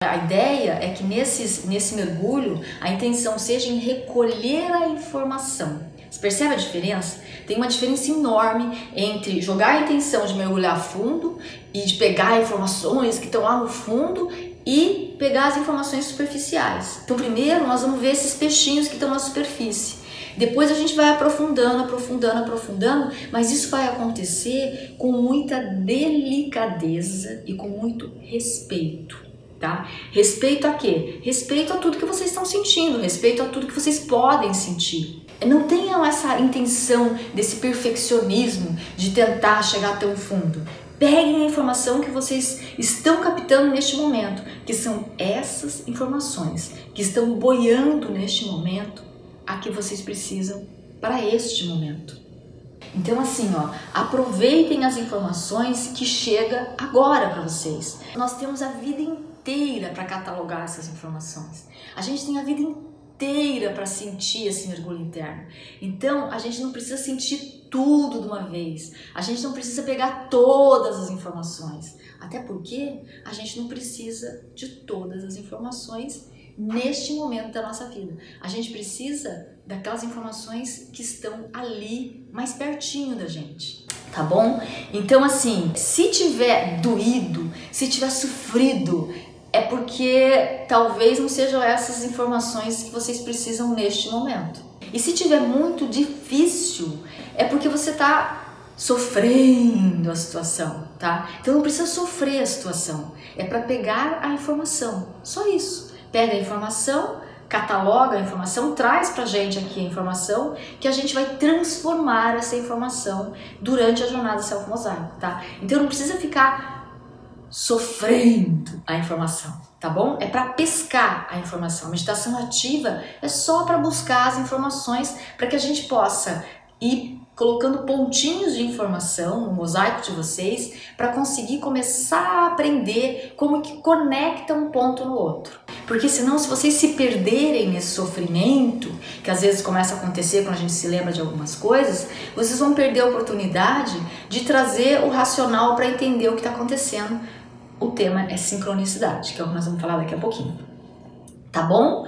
A ideia é que nesses, nesse mergulho a intenção seja em recolher a informação. Você percebe a diferença? Tem uma diferença enorme entre jogar a intenção de mergulhar fundo e de pegar informações que estão lá no fundo e pegar as informações superficiais. Então, primeiro nós vamos ver esses peixinhos que estão na superfície. Depois a gente vai aprofundando, aprofundando, aprofundando, mas isso vai acontecer com muita delicadeza e com muito respeito tá? Respeito a quê? Respeito a tudo que vocês estão sentindo, respeito a tudo que vocês podem sentir. Não tenham essa intenção desse perfeccionismo de tentar chegar tão fundo. Peguem a informação que vocês estão captando neste momento, que são essas informações que estão boiando neste momento, a que vocês precisam para este momento. Então assim, ó, aproveitem as informações que chega agora para vocês. Nós temos a vida inteira para catalogar essas informações. A gente tem a vida inteira para sentir esse mergulho interno. Então, a gente não precisa sentir tudo de uma vez. A gente não precisa pegar todas as informações. Até porque a gente não precisa de todas as informações neste momento da nossa vida. A gente precisa daquelas informações que estão ali, mais pertinho da gente. Tá bom? Então, assim, se tiver doído, se tiver sofrido, é porque talvez não sejam essas informações que vocês precisam neste momento. E se tiver muito difícil, é porque você está sofrendo a situação, tá? Então não precisa sofrer a situação, é para pegar a informação, só isso. Pega a informação, cataloga a informação, traz pra gente aqui a informação que a gente vai transformar essa informação durante a jornada Self Mosaico, tá? Então não precisa ficar sofrendo a informação, tá bom? É para pescar a informação. A meditação ativa é só para buscar as informações para que a gente possa ir colocando pontinhos de informação no mosaico de vocês para conseguir começar a aprender como que conecta um ponto no outro. Porque senão, se vocês se perderem nesse sofrimento, que às vezes começa a acontecer quando a gente se lembra de algumas coisas, vocês vão perder a oportunidade de trazer o racional para entender o que está acontecendo o tema é sincronicidade, que é o que nós vamos falar daqui a pouquinho. Tá bom?